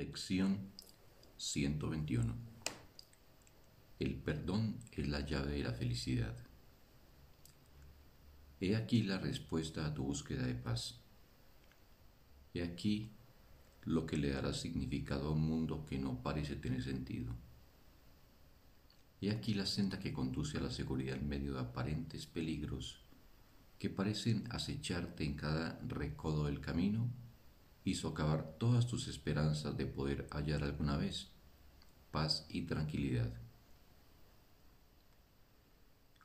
Lección 121 El perdón es la llave de la felicidad. He aquí la respuesta a tu búsqueda de paz. He aquí lo que le dará significado a un mundo que no parece tener sentido. He aquí la senda que conduce a la seguridad en medio de aparentes peligros que parecen acecharte en cada recodo del camino y socavar todas tus esperanzas de poder hallar alguna vez paz y tranquilidad.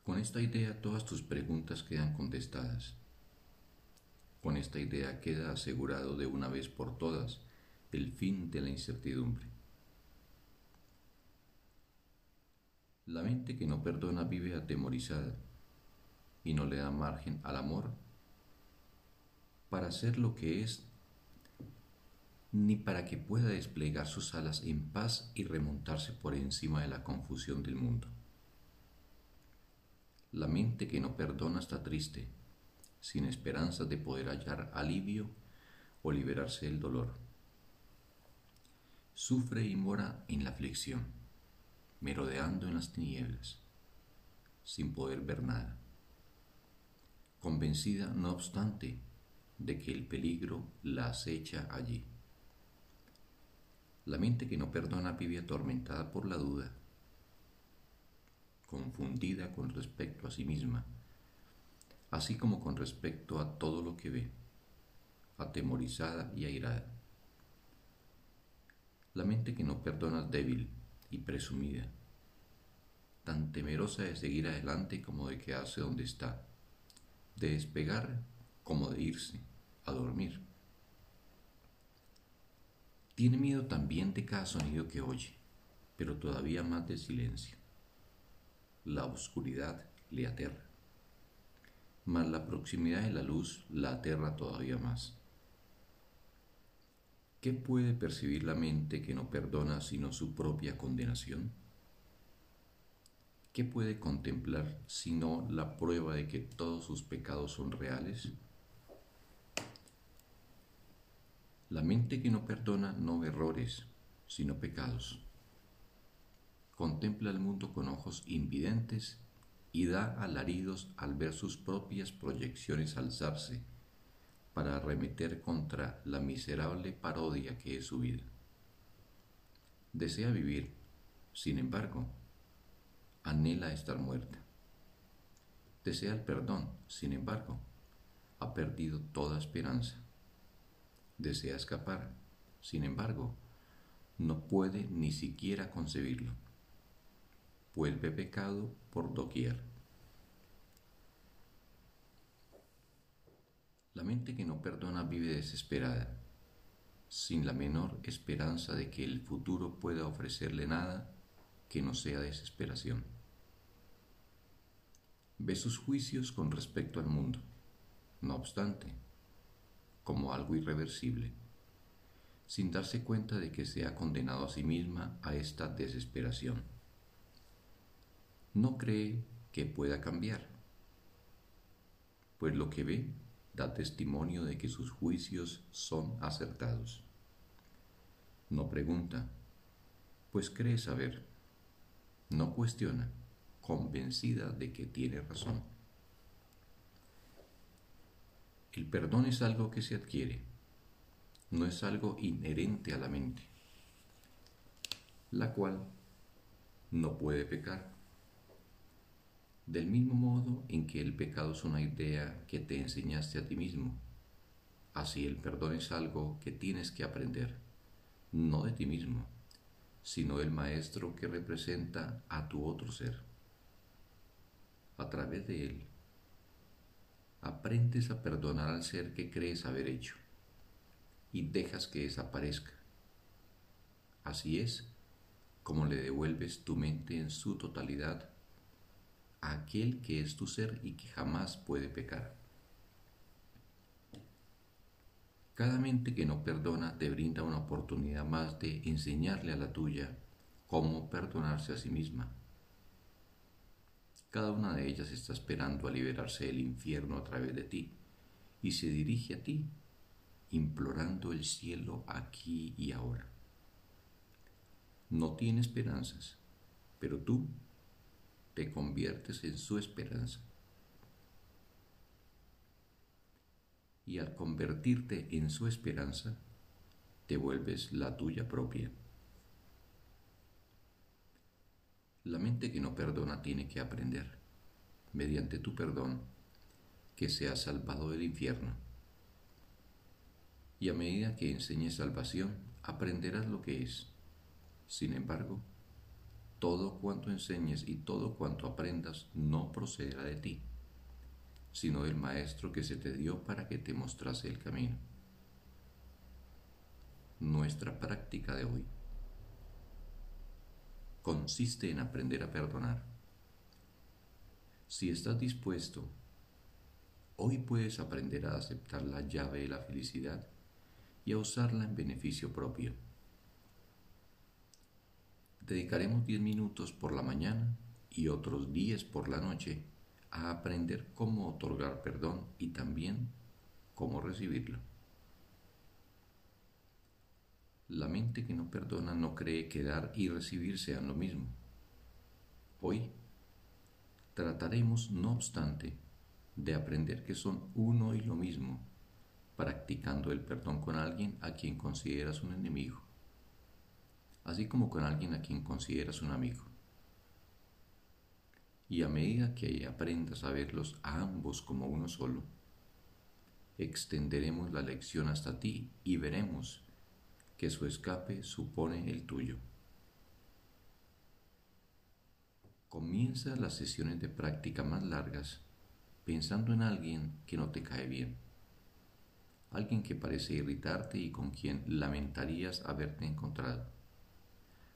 Con esta idea todas tus preguntas quedan contestadas. Con esta idea queda asegurado de una vez por todas el fin de la incertidumbre. La mente que no perdona vive atemorizada y no le da margen al amor para ser lo que es ni para que pueda desplegar sus alas en paz y remontarse por encima de la confusión del mundo. La mente que no perdona está triste, sin esperanzas de poder hallar alivio o liberarse del dolor. Sufre y mora en la aflicción, merodeando en las tinieblas, sin poder ver nada. Convencida, no obstante, de que el peligro la acecha allí. La mente que no perdona vive atormentada por la duda, confundida con respecto a sí misma, así como con respecto a todo lo que ve, atemorizada y airada. La mente que no perdona es débil y presumida, tan temerosa de seguir adelante como de quedarse donde está, de despegar como de irse a dormir. Tiene miedo también de cada sonido que oye, pero todavía más de silencio. La oscuridad le aterra, mas la proximidad de la luz la aterra todavía más. ¿Qué puede percibir la mente que no perdona sino su propia condenación? ¿Qué puede contemplar sino la prueba de que todos sus pecados son reales? La mente que no perdona no errores, sino pecados. Contempla el mundo con ojos invidentes y da alaridos al ver sus propias proyecciones alzarse para arremeter contra la miserable parodia que es su vida. Desea vivir, sin embargo, anhela estar muerta. Desea el perdón, sin embargo, ha perdido toda esperanza desea escapar. Sin embargo, no puede ni siquiera concebirlo. Vuelve pecado por doquier. La mente que no perdona vive desesperada, sin la menor esperanza de que el futuro pueda ofrecerle nada que no sea desesperación. Ve sus juicios con respecto al mundo. No obstante, como algo irreversible, sin darse cuenta de que se ha condenado a sí misma a esta desesperación. No cree que pueda cambiar, pues lo que ve da testimonio de que sus juicios son acertados. No pregunta, pues cree saber. No cuestiona, convencida de que tiene razón. El perdón es algo que se adquiere, no es algo inherente a la mente, la cual no puede pecar. Del mismo modo en que el pecado es una idea que te enseñaste a ti mismo, así el perdón es algo que tienes que aprender, no de ti mismo, sino del maestro que representa a tu otro ser. A través de él aprendes a perdonar al ser que crees haber hecho y dejas que desaparezca. Así es como le devuelves tu mente en su totalidad a aquel que es tu ser y que jamás puede pecar. Cada mente que no perdona te brinda una oportunidad más de enseñarle a la tuya cómo perdonarse a sí misma cada una de ellas está esperando a liberarse del infierno a través de ti y se dirige a ti, implorando el cielo aquí y ahora. no tiene esperanzas, pero tú te conviertes en su esperanza. Y al convertirte en su esperanza, te vuelves la tuya propia. La mente que no perdona tiene que aprender, mediante tu perdón, que seas salvado del infierno. Y a medida que enseñes salvación, aprenderás lo que es. Sin embargo, todo cuanto enseñes y todo cuanto aprendas no procederá de ti, sino del Maestro que se te dio para que te mostrase el camino. Nuestra práctica de hoy consiste en aprender a perdonar. Si estás dispuesto, hoy puedes aprender a aceptar la llave de la felicidad y a usarla en beneficio propio. Dedicaremos 10 minutos por la mañana y otros 10 por la noche a aprender cómo otorgar perdón y también cómo recibirlo. La mente que no perdona no cree que dar y recibir sean lo mismo. Hoy trataremos, no obstante, de aprender que son uno y lo mismo, practicando el perdón con alguien a quien consideras un enemigo así como con alguien a quien consideras un amigo. Y a medida que aprendas a verlos a ambos como uno solo, extenderemos la lección hasta ti y veremos que su escape supone el tuyo. Comienza las sesiones de práctica más largas pensando en alguien que no te cae bien, alguien que parece irritarte y con quien lamentarías haberte encontrado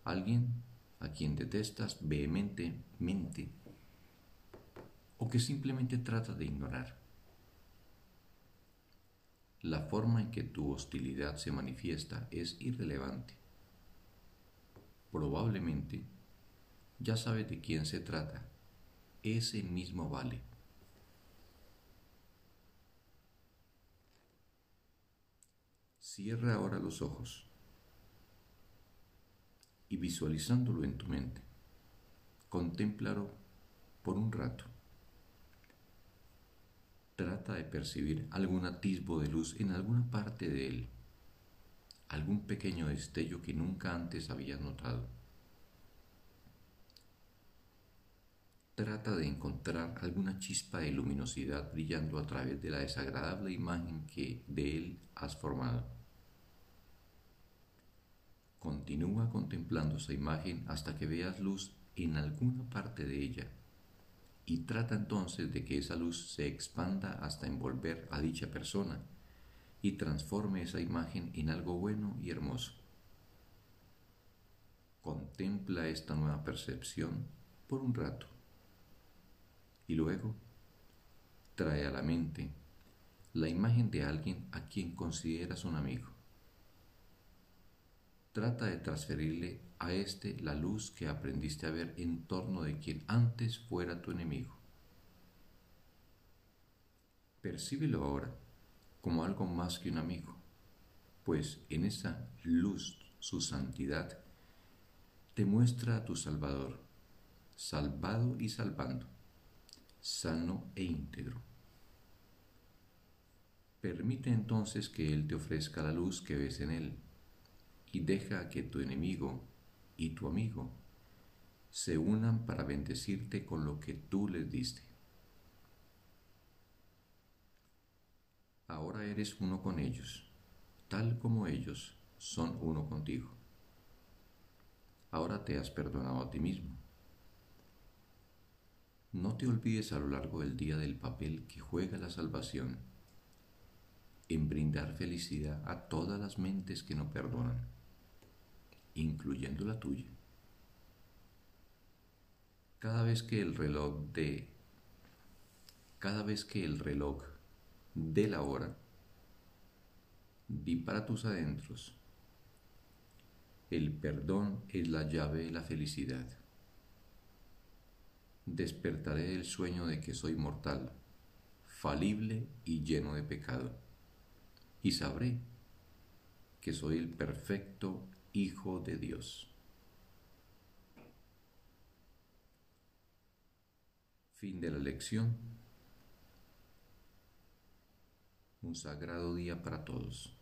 alguien a quien detestas vehementemente o que simplemente trata de ignorar. La forma en que tu hostilidad se manifiesta es irrelevante. Probablemente ya sabes de quién se trata. Ese mismo vale. Cierra ahora los ojos y visualizándolo en tu mente, contémplalo por un rato. Trata de percibir algún atisbo de luz en alguna parte de él, algún pequeño destello que nunca antes habías notado. Trata de encontrar alguna chispa de luminosidad brillando a través de la desagradable imagen que de él has formado. Continúa contemplando esa imagen hasta que veas luz en alguna parte de ella y trata entonces de que esa luz se expanda hasta envolver a dicha persona y transforme esa imagen en algo bueno y hermoso. Contempla esta nueva percepción por un rato y luego trae a la mente la imagen de alguien a quien consideras un amigo. Trata de transferirle a éste la luz que aprendiste a ver en torno de quien antes fuera tu enemigo. Percíbelo ahora como algo más que un amigo, pues en esa luz su santidad te muestra a tu Salvador, salvado y salvando, sano e íntegro. Permite entonces que Él te ofrezca la luz que ves en Él y deja que tu enemigo y tu amigo se unan para bendecirte con lo que tú les diste. Ahora eres uno con ellos, tal como ellos son uno contigo. Ahora te has perdonado a ti mismo. No te olvides a lo largo del día del papel que juega la salvación en brindar felicidad a todas las mentes que no perdonan incluyendo la tuya. Cada vez que el reloj de cada vez que el reloj de la hora di para tus adentros. El perdón es la llave de la felicidad. Despertaré del sueño de que soy mortal, falible y lleno de pecado, y sabré que soy el perfecto Hijo de Dios. Fin de la lección. Un sagrado día para todos.